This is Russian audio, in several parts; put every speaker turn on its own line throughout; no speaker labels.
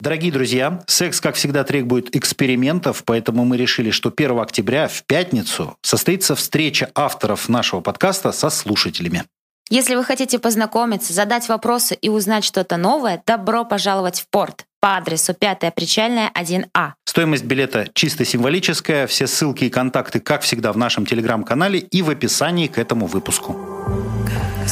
Дорогие друзья, секс, как всегда, требует экспериментов, поэтому мы решили, что 1 октября в пятницу состоится встреча авторов нашего подкаста со слушателями.
Если вы хотите познакомиться, задать вопросы и узнать что-то новое, добро пожаловать в порт по адресу 5 Причальная, 1А.
Стоимость билета чисто символическая. Все ссылки и контакты, как всегда, в нашем телеграм-канале и в описании к этому выпуску.
Как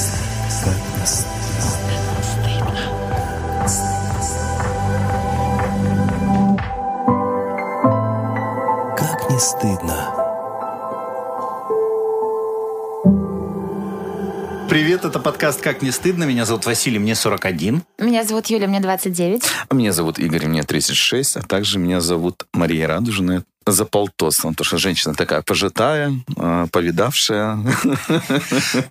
не стыдно.
Привет, это подкаст «Как не стыдно». Меня зовут Василий, мне 41.
Меня зовут Юля, мне 29.
Меня зовут Игорь, мне 36, а также меня зовут Мария Радужная, за полтос, потому что женщина такая пожитая, э, повидавшая.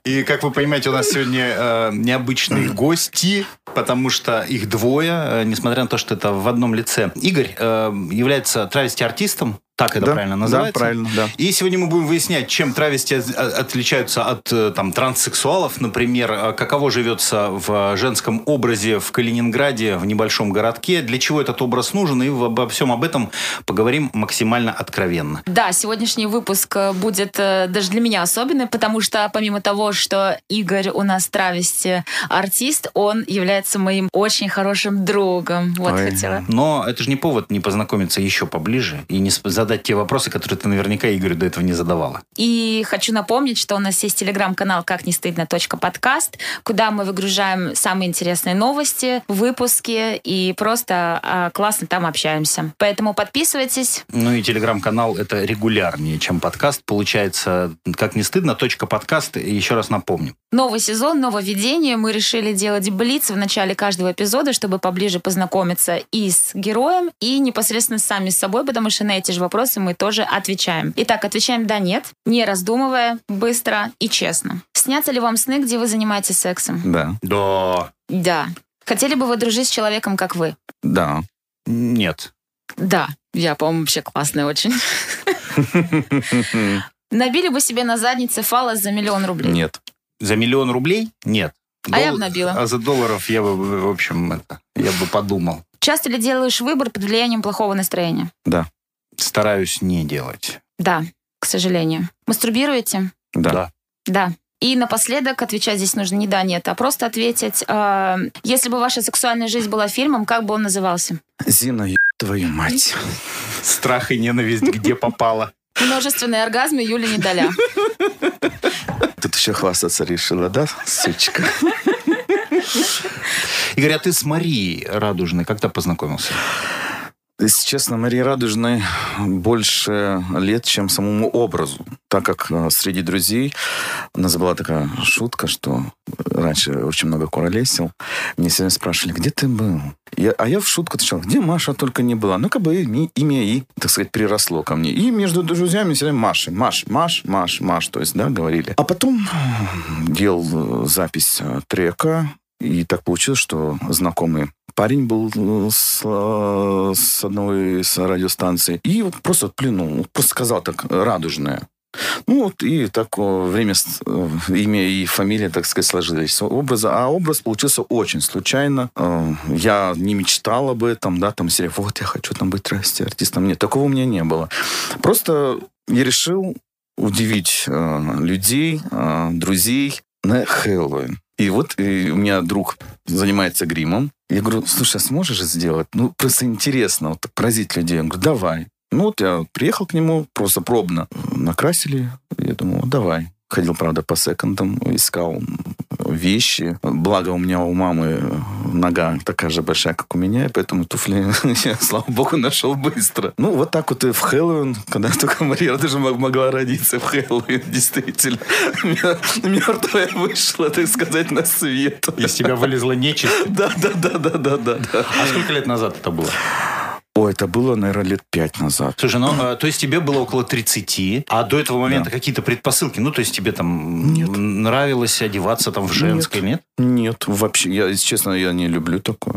И, как вы понимаете, у нас сегодня э, необычные гости, потому что их двое, э, несмотря на то, что это в одном лице. Игорь э, является травести-артистом, так это
Да,
правильно называется?
Да, правильно, да.
И сегодня мы будем выяснять, чем травести от- отличаются от э, там, транссексуалов, например, э, каково живется в женском образе в Калининграде, в небольшом городке, для чего этот образ нужен, и обо всем об этом поговорим максимально откровенно.
Да, сегодняшний выпуск э, будет э, даже для меня особенный, потому что помимо того, что Игорь у нас травести артист, он является моим очень хорошим другом. Вот
Ой.
хотела.
Но это же не повод не познакомиться еще поближе и не сп- задать те вопросы, которые ты наверняка Игорю до этого не задавала.
И хочу напомнить, что у нас есть телеграм-канал «Как не стыдно. подкаст», куда мы выгружаем самые интересные новости, выпуски и просто а, классно там общаемся. Поэтому подписывайтесь.
Ну и телеграм-канал это регулярнее, чем подкаст. Получается, как не стыдно, точка подкаст. Еще раз напомню.
Новый сезон, нововведение. Мы решили делать блиц в начале каждого эпизода, чтобы поближе познакомиться и с героем, и непосредственно сами с собой, потому что на эти же вопросы мы тоже отвечаем. Итак, отвечаем «да-нет», не раздумывая, быстро и честно. Снятся ли вам сны, где вы занимаетесь сексом?
Да,
Да.
Да. Хотели бы вы дружить с человеком, как вы?
да.
Нет.
Да. Я, по-моему, вообще классная очень. Набили бы себе на заднице фалос за миллион рублей?
Нет.
За миллион рублей? Нет.
А я бы набила.
А за долларов я бы, в общем, это, я бы подумал.
Часто ли делаешь выбор под влиянием плохого настроения?
Да,
Стараюсь не делать.
Да, к сожалению. Мастурбируете?
да.
Да.
Да. И напоследок отвечать здесь нужно не да, нет, а просто ответить. э, если бы ваша сексуальная жизнь была фильмом, как бы он назывался?
Зина, еб твою мать.
Страх и ненависть где попало.
Множественные оргазмы Юли Недоля.
Тут еще хвастаться решила, да, сучка?
Игорь, а ты с Марией Радужной когда познакомился?
Если честно, Марии Радужной больше лет, чем самому образу. Так как э, среди друзей у нас была такая шутка, что раньше очень много куролесил. Мне сегодня спрашивали, где ты был? Я- а я в шутку отвечал, где Маша только не была. Ну, как бы и- имя и, так сказать, приросло ко мне. И между друзьями всегда Маши, Маш, Маш, Маш, Маш, то есть, да, говорили. А потом э, делал э, запись трека, и так получилось, что знакомый парень был э, с, э, с одной из радиостанций. И просто плюнул, просто сказал так, радужное. Ну вот и так время, э, имя и фамилия, так сказать, сложились. Образа, а образ получился очень случайно. Я не мечтал об этом, да, там, серия, вот я хочу там быть трасти артистом. Нет, такого у меня не было. Просто я решил удивить людей, друзей на Хэллоуин. И вот э, у меня друг занимается гримом. Я говорю, слушай, а сможешь сделать? Ну, просто интересно, вот поразить людей. Он говорит, давай. Ну, вот я приехал к нему, просто пробно накрасили. Я думаю, давай. Ходил, правда, по секондам, искал вещи. Благо у меня у мамы нога такая же большая, как у меня, поэтому туфли я, слава богу, нашел быстро. Ну, вот так вот и в Хэллоуин, когда только Мария даже мог- могла родиться в Хэллоуин, действительно. Мертвая вышла, так сказать, на свет.
Из тебя вылезла нечисть.
Да, да, да, да, да, да.
А сколько лет назад это было?
Ой, это было, наверное, лет пять назад.
Слушай, ну, э, то есть тебе было около 30, а до этого момента
Да.
какие-то предпосылки? Ну, то есть тебе там
Нет.
нравилось одеваться там в женской, нет?
Нет, вообще, я, если честно, я не люблю такое.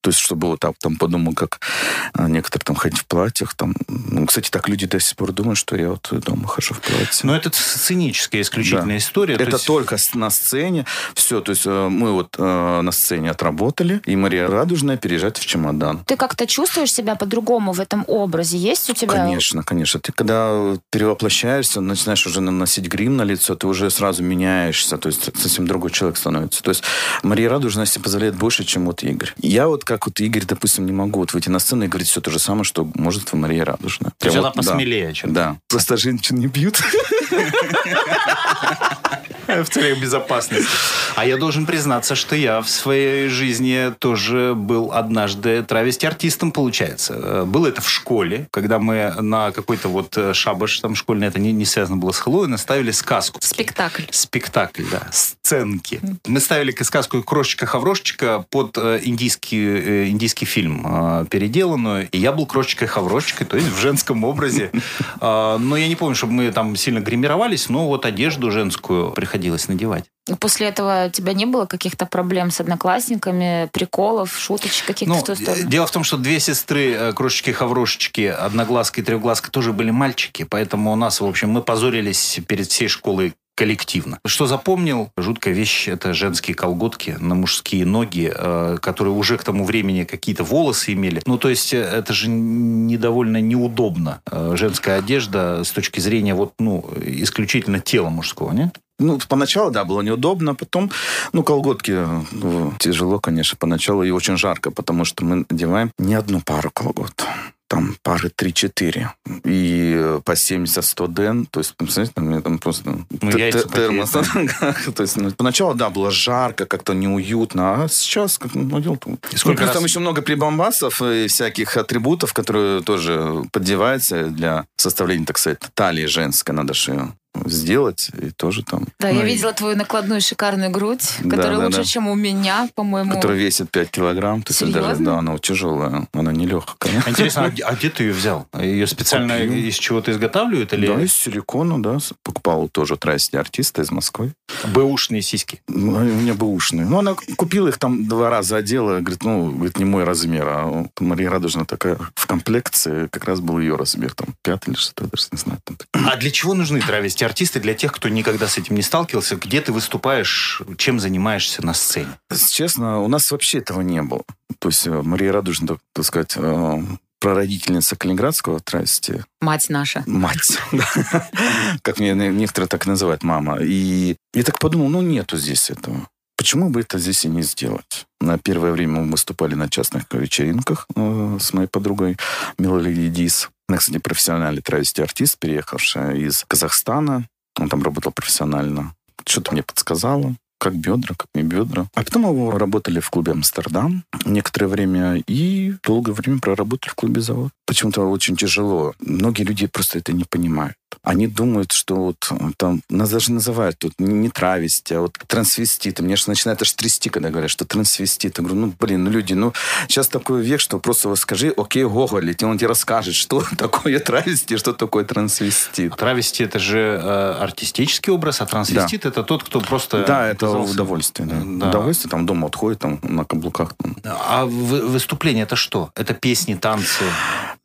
То есть, чтобы вот так там подумал, как а, некоторые там ходить в платьях. Там. Ну, кстати, так люди до сих пор думают, что я вот дома хожу в платье.
Но это сценическая исключительная да. история.
Это есть... только на сцене. Все, то есть мы вот э, на сцене отработали, и Мария Радужная переезжает в чемодан.
Ты как-то чувствуешь себя по-другому в этом образе? Есть у тебя...
Конечно, конечно. Ты когда перевоплощаешься, начинаешь уже наносить грим на лицо, ты уже сразу меняешься, то есть совсем другой человек становится. То есть Мария Радужная себе позволяет больше, чем вот Игорь. Я вот как вот Игорь, допустим, не могу вот выйти на сцену и говорить все то же самое, что может в Мария Радужная.
То есть вот, она посмелее, да, чем
Да. Просто женщин не бьют.
В целях безопасности. А я должен признаться, что я в своей жизни тоже был однажды травести-артистом, получается. Было это в школе, когда мы на какой-то вот шабаш там школьный, это не, не связано было с Хэллоуином, ставили сказку.
Спектакль.
Спектакль, да. Сценки. Мы ставили сказку «Крошечка-хаврошечка» под э, индийский, э, индийский фильм э, переделанную. И я был крошечкой-хаврошечкой, то есть в женском образе. Но я не помню, чтобы мы там сильно гримировались, но вот одежду женскую приходилось надевать.
После этого у тебя не было каких-то проблем с одноклассниками, приколов, шуточек каких-то ну, в ту сторону?
Дело в том, что две сестры, крошечки-хаврошечки, одноглазка и трехглазка, тоже были мальчики, поэтому у нас, в общем, мы позорились перед всей школой коллективно. Что запомнил? Жуткая вещь – это женские колготки на мужские ноги, э, которые уже к тому времени какие-то волосы имели. Ну, то есть, э, это же недовольно неудобно. Э, женская одежда с точки зрения вот, ну, исключительно тела мужского, не?
Ну, поначалу, да, было неудобно, потом, ну, колготки ну, тяжело, конечно, поначалу и очень жарко, потому что мы надеваем не одну пару колгот там пары 3-4. И по 70-100 ден. То есть, представляете, там, мне там просто ну, термос. То есть, ну, поначалу, да, было жарко, как-то неуютно. А сейчас, как ну, дело Сколько раз... там еще много прибамбасов и всяких атрибутов, которые тоже поддеваются для составления, так сказать, талии женской. Надо же сделать и тоже там.
Да, ну, я и... видела твою накладную шикарную грудь, которая да, лучше, да. чем у меня, по-моему.
Которая весит 5 килограмм. То есть даже, да, она тяжелая, она не легкая.
Интересно, а, а где ты ее взял? Ее специально Купил. из чего-то изготавливают? Или...
Да, из силикона, да. Покупал тоже трассе артиста из Москвы.
Бэушные сиськи?
Ну, у меня бэушные. Ну, она купила их там два раза, одела, говорит, ну, говорит, не мой размер, а Мария Радужная такая в комплекции, как раз был ее размер, там, пятый или шестой, даже не знаю. Там.
А для чего нужны травести артисты для тех, кто никогда с этим не сталкивался? Где ты выступаешь, чем занимаешься на сцене?
Честно, у нас вообще этого не было. То есть э, Мария Радужная, так, так сказать, э, прародительница Калининградского трасти.
Мать наша.
Мать. Как мне некоторые так называют, мама. И я так подумал, ну, нету здесь этого. Почему бы это здесь и не сделать? На первое время мы выступали на частных вечеринках э, с моей подругой Милой Дис. Она, кстати, профессиональный травести-артист, переехавшая из Казахстана. Он там работал профессионально. Что-то мне подсказала как бедра, как не бедра. А потом мы работали в клубе «Амстердам» некоторое время и долгое время проработали в клубе «Завод». Почему-то очень тяжело. Многие люди просто это не понимают. Они думают, что вот там, нас даже называют тут не, не травести, а вот трансвеститы. Мне же начинает аж трясти, когда говорят, что трансвеститы. Я говорю, ну, блин, ну, люди, ну, сейчас такой век, что просто вот скажи, окей, Гоголь, и он тебе расскажет, что такое травести, что такое трансвестит.
Травести – это же э, артистический образ, а трансвестит да. – это тот, кто просто...
Да, это оказался... удовольствие. Да. Да. Удовольствие, там, дома отходит, там, на каблуках. Там.
А выступление – это что? Это песни, танцы?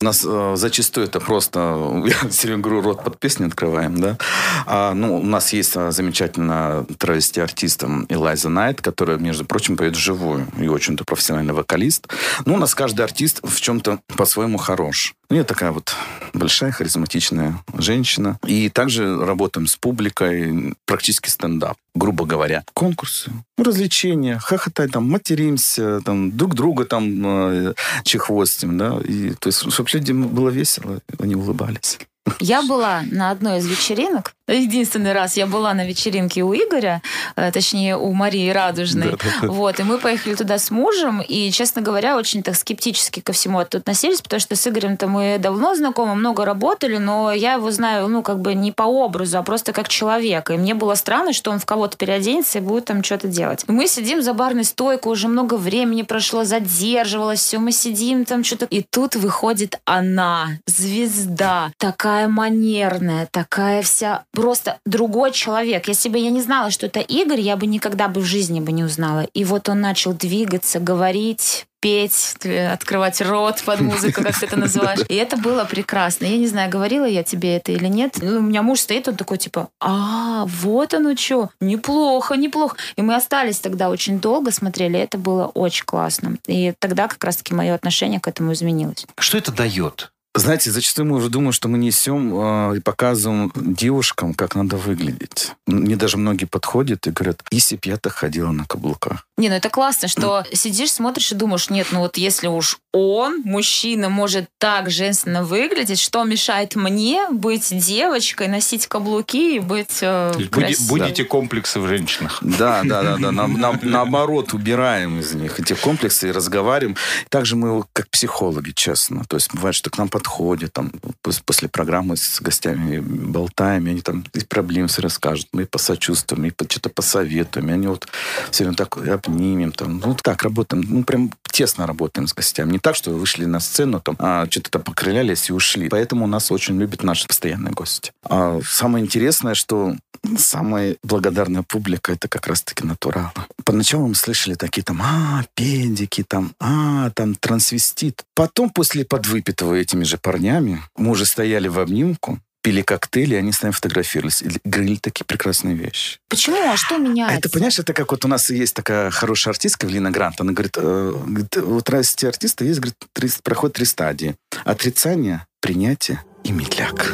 У нас э, зачастую это просто, я все говорю, рот под песни открываем, да. А, ну, у нас есть а, замечательная травести-артист Элайза Найт, которая, между прочим, поет вживую и очень-то профессиональный вокалист. Ну, у нас каждый артист в чем-то по-своему хорош. Ну, я такая вот большая, харизматичная женщина. И также работаем с публикой, практически стендап, грубо говоря. Конкурсы, развлечения, хохотать, там, материмся, там, друг друга там э, чехвостим, да. И, то есть, чтобы людям было весело, они улыбались.
Я была на одной из вечеринок. Единственный раз я была на вечеринке у Игоря, э, точнее, у Марии Радужной. Да, да, да. Вот, и мы поехали туда с мужем, и, честно говоря, очень так скептически ко всему относились, потому что с Игорем-то мы давно знакомы, много работали, но я его знаю, ну, как бы не по образу, а просто как человека. И мне было странно, что он в кого-то переоденется и будет там что-то делать. И мы сидим за барной стойкой, уже много времени прошло, задерживалось, все, мы сидим там что-то. И тут выходит она, звезда, такая такая манерная, такая вся просто другой человек. Если бы я не знала, что это Игорь, я бы никогда бы в жизни бы не узнала. И вот он начал двигаться, говорить, петь, открывать рот под музыку, как ты это называешь. И это было прекрасно. Я не знаю, говорила я тебе это или нет. Ну, у меня муж стоит, он такой, типа, а, вот оно что, неплохо, неплохо. И мы остались тогда очень долго, смотрели, это было очень классно. И тогда как раз-таки мое отношение к этому изменилось.
Что это дает?
Знаете, зачастую мы уже думаем, что мы несем э, и показываем девушкам, как надо выглядеть. Мне даже многие подходят и говорят, если б я так ходила на каблуках.
Не, ну это классно, что сидишь, смотришь и думаешь, нет, ну вот если уж он, мужчина, может так женственно выглядеть, что мешает мне быть девочкой, носить каблуки и быть э,
Буди, Будете комплексы в женщинах.
Да, да, да, да. На, на, наоборот, убираем из них эти комплексы и разговариваем. Также мы как психологи, честно. То есть бывает, что к нам подходят, там, после программы с гостями болтаем, они там из проблем все расскажут, мы посочувствуем, и что-то посоветуем, и они вот все время так обнимем, там, ну, так работаем, ну, прям тесно работаем с гостями. Не так, что вы вышли на сцену, там, а что-то там покрылялись и ушли. Поэтому нас очень любят наши постоянные гости. А самое интересное, что самая благодарная публика это как раз-таки натуралы. Поначалу мы слышали такие там, а, педики, там, а, там, трансвестит. Потом, после подвыпитого этими же парнями, мы уже стояли в обнимку, пили коктейли, и они с нами фотографировались. И говорили такие прекрасные вещи.
Почему? А что меняется?
А это, понимаешь, это как вот у нас есть такая хорошая артистка Эвелина Грант. Она говорит, э, вот раз артисты есть, говорит, три, проходит три стадии. Отрицание, принятие и медляк.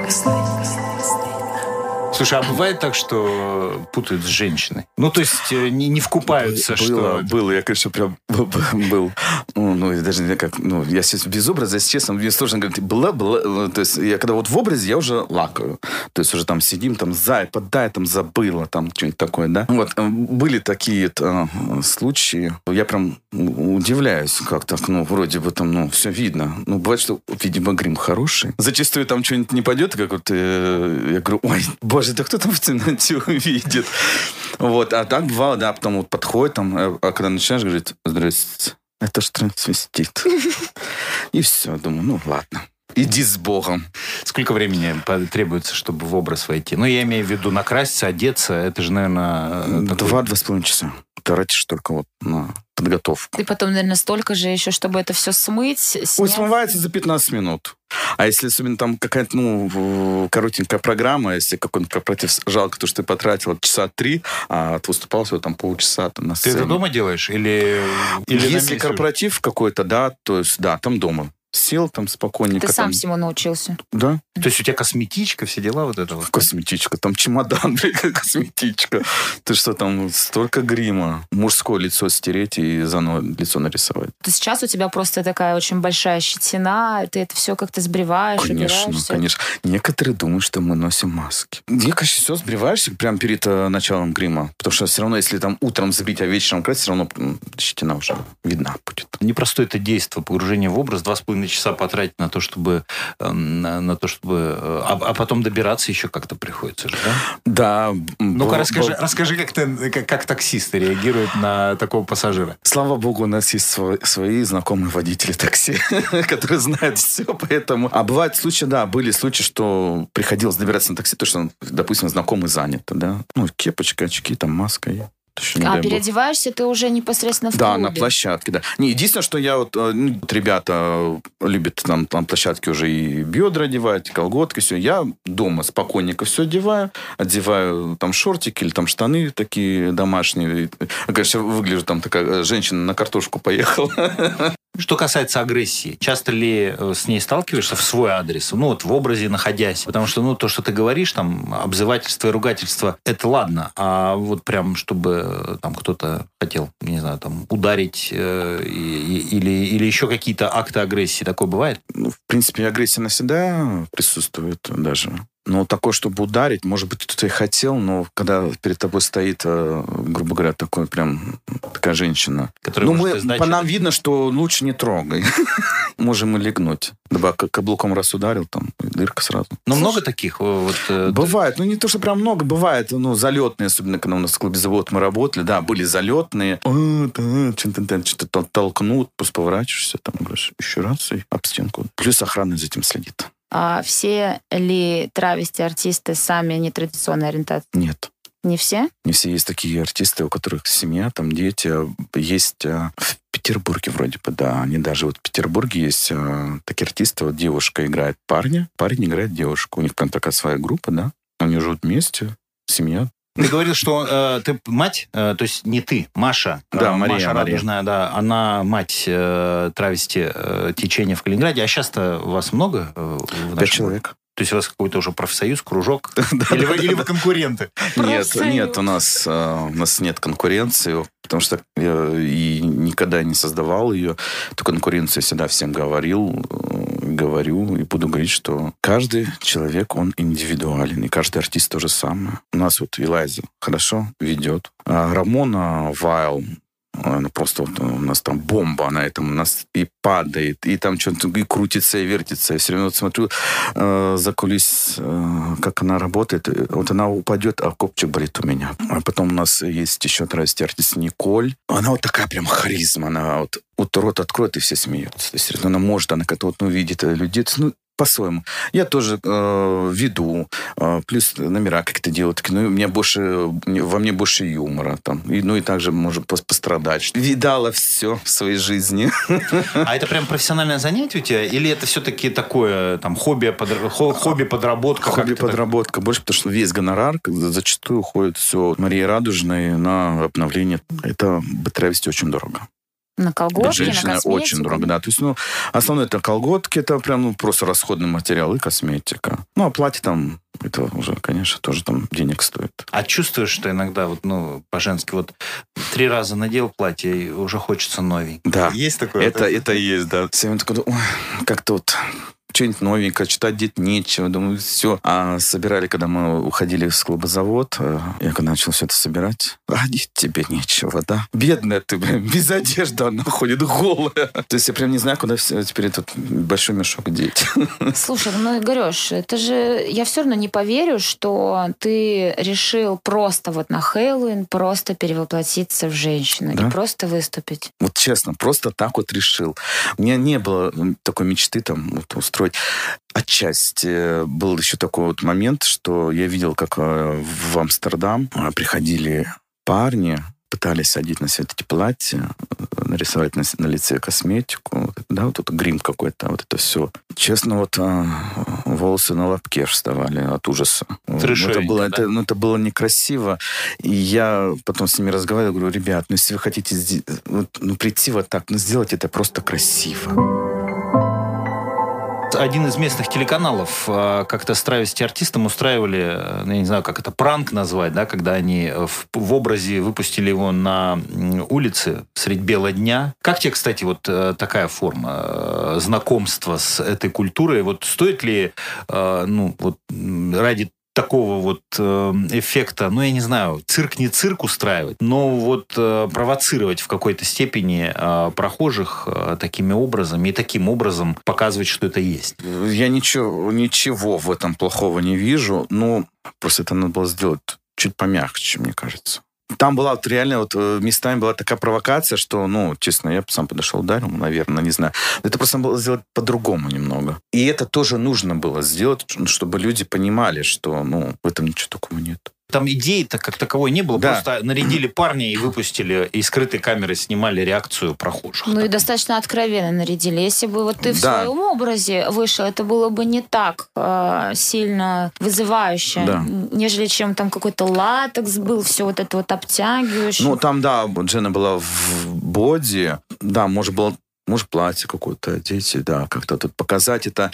Как
Слушай, а бывает так, что путают с женщиной? Ну, то есть э, не, не вкупаются,
было,
что...
Было, я, конечно, прям был. Ну, ну даже не как... Ну, я сейчас без образа, если честно, мне сложно говорить. Была, была... Ну, то есть я когда вот в образе, я уже лакаю. То есть уже там сидим, там, зай, подай, там, забыла, там, что-нибудь такое, да? Вот, э, были такие э, случаи. Я прям удивляюсь, как так, ну, вроде бы там, ну, все видно. Ну, бывает, что, видимо, грим хороший. Зачастую там что-нибудь не пойдет, как вот э, я говорю, ой, боже, да кто там в темноте увидит? Вот, а так бывало, да, потом вот подходит, там, э, а когда начинаешь говорить, здрасте, это ж трансвестит. И все, думаю, ну ладно. Иди с Богом.
Сколько времени требуется, чтобы в образ войти? Ну, я имею в виду накраситься, одеться. Это же, наверное...
Э, Два-два с половиной часа. Тратишь только вот на подготовку.
И потом, наверное, столько же еще, чтобы это все смыть, снять.
Ой, смывается за 15 минут. А если особенно там какая-то, ну, коротенькая программа, если какой-нибудь корпоратив жалко, то, что ты потратил часа три, а ты выступал всего там полчаса там, на сцене.
Ты это дома делаешь? Или,
или Если корпоратив какой-то, да, то есть, да, там дома сел там спокойненько.
Ты сам
там...
всему научился?
Да.
То есть у тебя косметичка, все дела вот это вот?
Косметичка, там чемодан, косметичка. Ты что, там столько грима. Мужское лицо стереть и заново лицо нарисовать.
То сейчас у тебя просто такая очень большая щетина, ты это все как-то сбриваешь,
Конечно, конечно. Некоторые думают, что мы носим маски. Я, конечно, все сбриваешься прямо перед э, началом грима. Потому что все равно, если там утром сбрить, а вечером красить, все равно щетина уже видна будет.
Непростое это действие, погружение в образ, два с половиной часа потратить на то, чтобы эм, на, на то, чтобы э, а, а потом добираться еще как-то приходится, да?
Да.
Ну-ка расскажи, расскажи, как ты, как, как таксисты реагируют на такого пассажира.
Слава богу, у нас есть свои, свои знакомые водители такси, которые знают все, поэтому. А бывают случаи, да, были случаи, что приходилось добираться на такси, то что, допустим, знакомый занят, да, ну кепочка, очки, там маска
еще, а переодеваешься ты уже непосредственно в
Да,
клубе?
на площадке, да. Не, единственное, что я вот, э, ну, вот ребята любят там, там площадки уже и бедра одевать, и колготки, все. Я дома спокойненько все одеваю, одеваю там шортики или там штаны такие домашние. Конечно, выгляжу там такая э, женщина на картошку поехала.
Что касается агрессии, часто ли э, с ней сталкиваешься в свой адрес? Ну, вот в образе находясь. Потому что, ну, то, что ты говоришь, там, обзывательство и ругательство, это ладно. А вот прям, чтобы э, там кто-то хотел, не знаю, там, ударить э, и, или, или еще какие-то акты агрессии, такое бывает?
Ну, в принципе, агрессия навсегда присутствует даже. Но такое, чтобы ударить, может быть, кто-то и хотел, но когда перед тобой стоит, э, грубо говоря, такой прям такая женщина.
Которая
ну, мы, по нам видно, что лучше не трогай. Можем и легнуть. Дабы каблуком раз ударил, там дырка сразу.
Но много таких? Вот,
э, бывает. Ну, не то, что прям много. Бывает, ну, залетные, особенно когда у нас в клубе завод мы работали. Да, были залетные. Что-то толкнут, просто поворачиваешься, там, говоришь, еще раз, и об стенку. Плюс охрана за этим следит.
А все ли травести-артисты сами нетрадиционной ориентации?
Нет.
Не все?
Не все есть такие артисты, у которых семья, там дети. Есть а, в Петербурге вроде бы, да. Они даже вот в Петербурге есть а, такие артисты. Вот девушка играет парня, парень играет девушку. У них прям такая своя группа, да. Они живут вместе, семья.
Ты говорил, что э, ты мать, э, то есть не ты, Маша.
Да,
э,
Мария,
Маша
Мария.
Радужная, да. Она мать э, травести э, течения в Калининграде. А сейчас-то вас много э, в
Пять
нашем
человек.
То есть у вас какой-то уже профсоюз, кружок? Или вы, или вы конкуренты?
Нет, нет, у нас, э, у нас нет конкуренции, потому что я и никогда не создавал ее. Эту конкуренцию всегда всем говорил, говорю и буду говорить, что каждый человек, он индивидуален, и каждый артист то же самое. У нас вот Элайза хорошо ведет. А Рамона Вайл, она просто вот у нас там бомба на этом, у нас и падает, и там что-то и крутится, и вертится. Я все время вот смотрю э, за кулис, э, как она работает. Вот она упадет, а копчик болит у меня. А потом у нас есть еще травести артист Николь. Она вот такая прям харизма. Она вот, вот рот откроет, и все смеются. То есть она может, она как-то вот, ну, видит людей. Ну, по-своему. Я тоже э, веду, э, плюс номера как-то делаю. Так, ну, у меня больше, во мне больше юмора. Там, и, ну и также может пос- пострадать. Видала все в своей жизни.
А это прям профессиональное занятие у тебя? Или это все-таки такое там хобби, хо- хобби подработка?
Хобби
как-то так?
подработка больше, потому что весь гонорар зачастую уходит все Марии Радужной на обновление. Это травести очень дорого.
На колготки, на
женщиной
косметику?
очень дорого, да. То есть, ну, основное это колготки, это прям ну, просто расходный материал и косметика. Ну, а платье там, это уже, конечно, тоже там денег стоит.
А чувствуешь, что иногда вот, ну, по-женски вот три раза надел платье, и уже хочется новенькое?
Да.
Есть такое?
Это, это есть, да. Все время такой, ой, как-то вот что-нибудь новенькое, читать где-то нечего. Думаю, все. А собирали, когда мы уходили в клубозавод, э, я когда начал все это собирать, одеть тебе нечего, да? Бедная ты, блин, без одежды она ходит голая. То есть я прям не знаю, куда теперь этот большой мешок деть.
Слушай, ну, Игореш, это же... Я все равно не поверю, что ты решил просто вот на Хэллоуин просто перевоплотиться в женщину
Да.
и просто выступить.
Вот честно, просто так вот решил. У меня не было такой мечты там вот, устроить. Отчасти э, был еще такой вот момент, что я видел, как э, в Амстердам э, приходили парни, пытались одеть на себя эти платья, э, нарисовать на, на лице косметику, да, вот этот грим какой-то, вот это все. Честно, вот э, волосы на лобке вставали от ужаса. Ну,
Трешовенько,
это было,
да?
это, ну, это было некрасиво. И я потом с ними разговаривал, говорю, ребят, ну если вы хотите ну, прийти вот так, ну сделать это просто красиво.
Один из местных телеканалов э, как-то с травести артистом устраивали, э, я не знаю, как это, пранк назвать, да, когда они э, в, в образе выпустили его на улице средь бела дня. Как тебе, кстати, вот такая форма знакомства с этой культурой? Вот стоит ли, ну, вот ради такого вот э, эффекта, ну, я не знаю, цирк не цирк устраивать, но вот э, провоцировать в какой-то степени э, прохожих э, такими образами и таким образом показывать, что это есть.
Я ничего, ничего в этом плохого не вижу, но просто это надо было сделать чуть помягче, мне кажется. Там была вот реально вот э, местами была такая провокация, что, ну, честно, я сам подошел, ударил, наверное, не знаю. Это просто надо было сделать по-другому немного. И это тоже нужно было сделать, чтобы люди понимали, что, ну, в этом ничего такого нет.
Там идеи-то как таковой не было,
Да.
просто нарядили парня и выпустили, и скрытой камерой снимали реакцию прохожих.
Ну и достаточно откровенно нарядили. Если бы вот ты в
Да.
своем образе вышел, это было бы не так э, сильно вызывающе,
Да.
нежели чем там какой-то латекс был, все вот это вот обтягивающее.
Ну, там, да, Джена была в боди, да, может было может, платье какое-то одеть, да, как-то тут показать это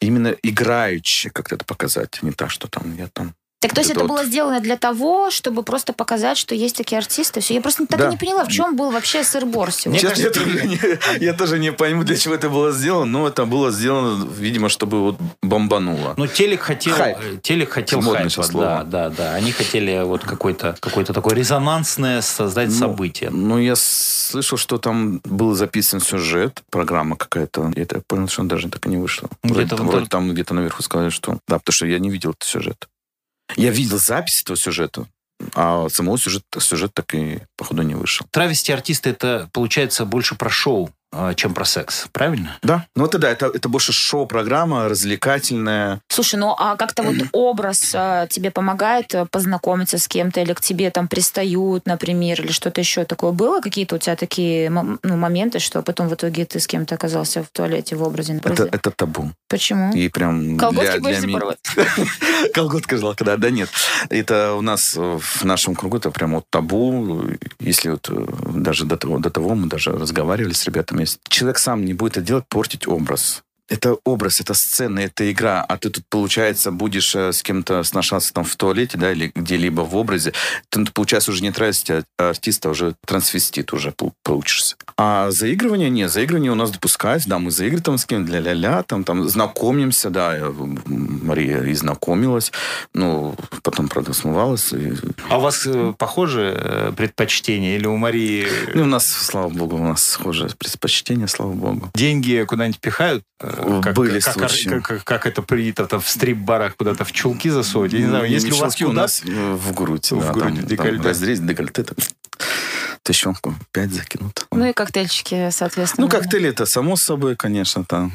именно играючи, как-то это показать, не так, что там я там
Так то есть
это
это
вот-
было сделано для того, чтобы просто показать, что есть такие артисты. Все. Я просто так
Да.
и не поняла, в чем был вообще сыр-бор сегодня.
Честно, я,
кажется,
тоже не, я тоже не пойму, для чего это было сделано, но это было сделано, видимо, чтобы вот бомбануло.
Ну, телек хотел,
Хайп.
э, телек хотел
Модное
хайпа,
сейчас
да,
слово.
да, да. Они хотели вот какое-то какое такое резонансное создать
Ну,
событие.
Ну, я слышал, что там был записан сюжет, программа какая-то. Я так понял, что он даже так и не вышла.
Где-то
Вроде, там, вроде там где-то наверху сказали, что... Да, потому что я не видел этот сюжет. Я видел запись этого сюжета, а самого сюжета, сюжет так и, походу, не вышел.
Травести артисты это получается больше про шоу. Э, чем про секс, правильно?
Да, ну это да, это, это больше шоу-программа, развлекательная.
Слушай, ну а как-то вот образ а, тебе помогает э, познакомиться с кем-то, или к тебе там пристают, например, или что-то еще такое было? Какие-то у тебя такие ну, моменты, что потом в итоге ты с кем-то оказался в туалете в образе?
Это, это табу.
Почему?
И прям
Колготки для, для меня...
Колготка жила, когда да нет. Это у нас в нашем кругу это прям вот табу. Если вот э, даже до того, до того мы даже разговаривали с ребятами. Если человек сам не будет это делать, портить образ это образ, это сцена, это игра, а ты тут, получается, будешь э, с кем-то сношаться там в туалете, да, или где-либо в образе, ты, получается, уже не травести артиста, а уже трансвестит уже получишься. А заигрывание нет, заигрывание у нас допускается, да, мы заигрываем там с кем для ля-ля, там, там знакомимся, да, Мария и знакомилась, ну, потом, правда, смывалась. И...
А у вас э, похожи э, предпочтения или у Марии...
Ну, у нас, слава богу, у нас схожие предпочтения, слава богу.
Деньги куда-нибудь пихают?
Как, Были
как,
случаи.
Как, как, как это принято там, в стрип-барах куда-то в чулки засовывать. Я не знаю, если
у
вас
куда... у нас в грудь.
В
да,
грудь,
там,
декольте.
Там, разрез декольте. Там, тыщенку пять закинут.
Ну и коктейльчики, соответственно.
Ну, коктейли это само собой, конечно, там.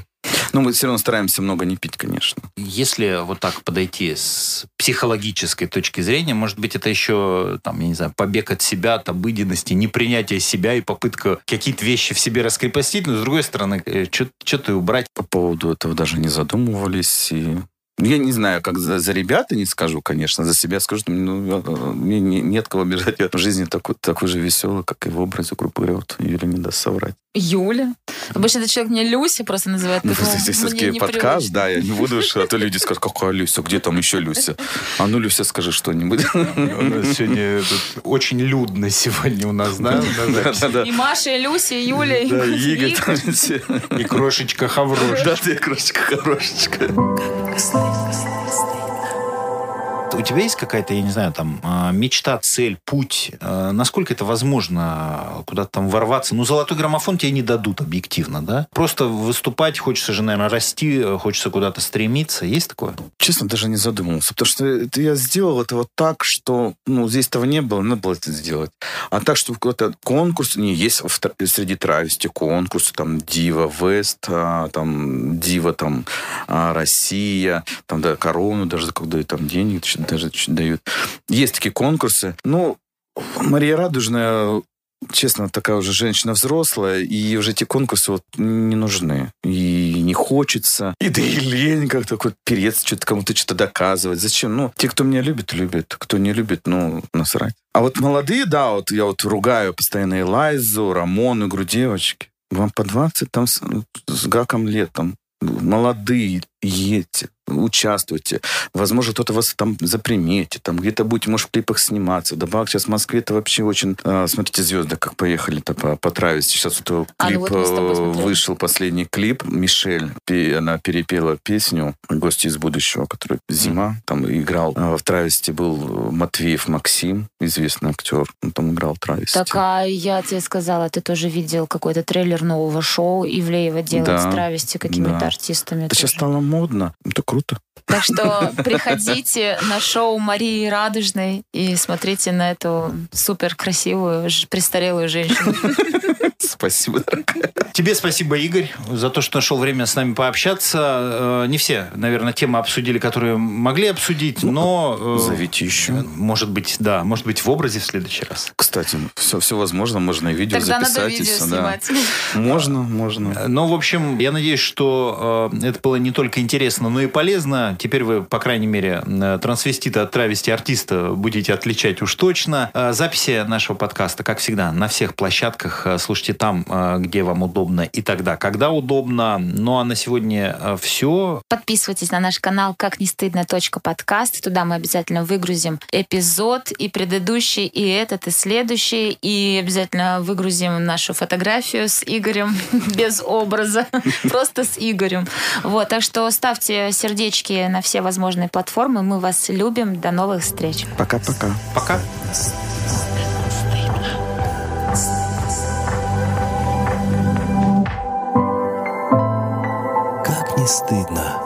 Но мы все равно стараемся много не пить, конечно.
Если вот так подойти с психологической точки зрения, может быть, это еще, там, я не знаю, побег от себя, от обыденности, непринятие себя и попытка какие-то вещи в себе раскрепостить, но с другой стороны, что-то э, убрать.
По поводу этого даже не задумывались, и я не знаю, как за, за ребята не скажу, конечно, за себя скажу, ну, мне не, нет кого бежать. Я в жизни такой, такой же веселый, как и в образе группы Рет. Юля не даст соврать.
Юля? Обычно этот человек мне Люся просто называет.
Ну, все-таки подкаст, да, я не буду, а то люди скажут, какая Люся, где там еще Люся? А ну, Люся, скажи что-нибудь.
Сегодня очень людно сегодня у нас, да?
И Маша, и Люся, и Юля, и
Игорь. И крошечка Хаврошечка.
Да, ты крошечка Хаврошечка
у тебя есть какая-то, я не знаю, там, а, мечта, цель, путь? А, насколько это возможно куда-то там ворваться? Ну, золотой граммофон тебе не дадут объективно, да? Просто выступать хочется же, наверное, расти, хочется куда-то стремиться. Есть такое?
Честно, даже не задумывался. Потому что это я сделал это вот так, что, ну, здесь этого не было, надо было это сделать. А так, что какой-то конкурс, не, есть в, среди травести конкурсы, там, Дива Вест, а, там, Дива, там, Россия, там, да, корону даже, когда там денег, даже дают. Есть такие конкурсы. Ну, Мария Радужная честно, такая уже женщина взрослая, и уже эти конкурсы вот не нужны. И не хочется. И да и лень как-то вот переться, что-то кому-то что-то доказывать. Зачем? Ну, те, кто меня любит, любят. Кто не любит, ну, насрать. А вот молодые, да, вот я вот ругаю постоянно Элайзу, Рамону, игру девочки. Вам по 20 там с, с гаком лет, там, молодые, едьте, участвуйте. Возможно, кто-то вас там заприметит, там где-то будете, может, в клипах сниматься. Добавок сейчас в Москве это вообще очень... Э, смотрите, звезды как поехали-то по, по траве. Сейчас вот клип а, ну вот вышел, последний клип. Мишель, пе, она перепела песню «Гости из будущего», который «Зима». Там играл э, в травесте был Матвеев Максим, известный актер. Он там играл травести.
Так, а я тебе сказала, ты тоже видел какой-то трейлер нового шоу Ивлеева делать да, с травести какими-то да. артистами.
Это сейчас стало модно. Это круто.
Так что приходите на шоу Марии Радужной и смотрите на эту супер красивую престарелую женщину.
Спасибо, дорогая.
Тебе спасибо, Игорь, за то, что нашел время с нами пообщаться. Э, не все, наверное, темы обсудили, которые могли обсудить, но...
Э, Зовите еще.
Может быть, да, может быть, в образе в следующий раз.
Кстати, все, все возможно, можно и видео
Тогда
записать.
Надо видео
и все,
снимать.
Да. Можно, можно.
Ну, в общем, я надеюсь, что э, это было не только интересно, но и полезно. Теперь вы, по крайней мере, трансвестита от травести артиста будете отличать уж точно. Записи нашего подкаста, как всегда, на всех площадках. Слушайте там, где вам удобно и тогда, когда удобно. Ну а на сегодня э, все.
Подписывайтесь на наш канал «Как не стыдно. подкаст». Туда мы обязательно выгрузим эпизод и предыдущий, и этот, и следующий. И обязательно выгрузим нашу фотографию с Игорем без образа. Просто с Игорем. Вот, так что ставьте сердечки на все возможные платформы. Мы вас любим. До новых встреч.
Пока-пока.
Пока.
не стыдно.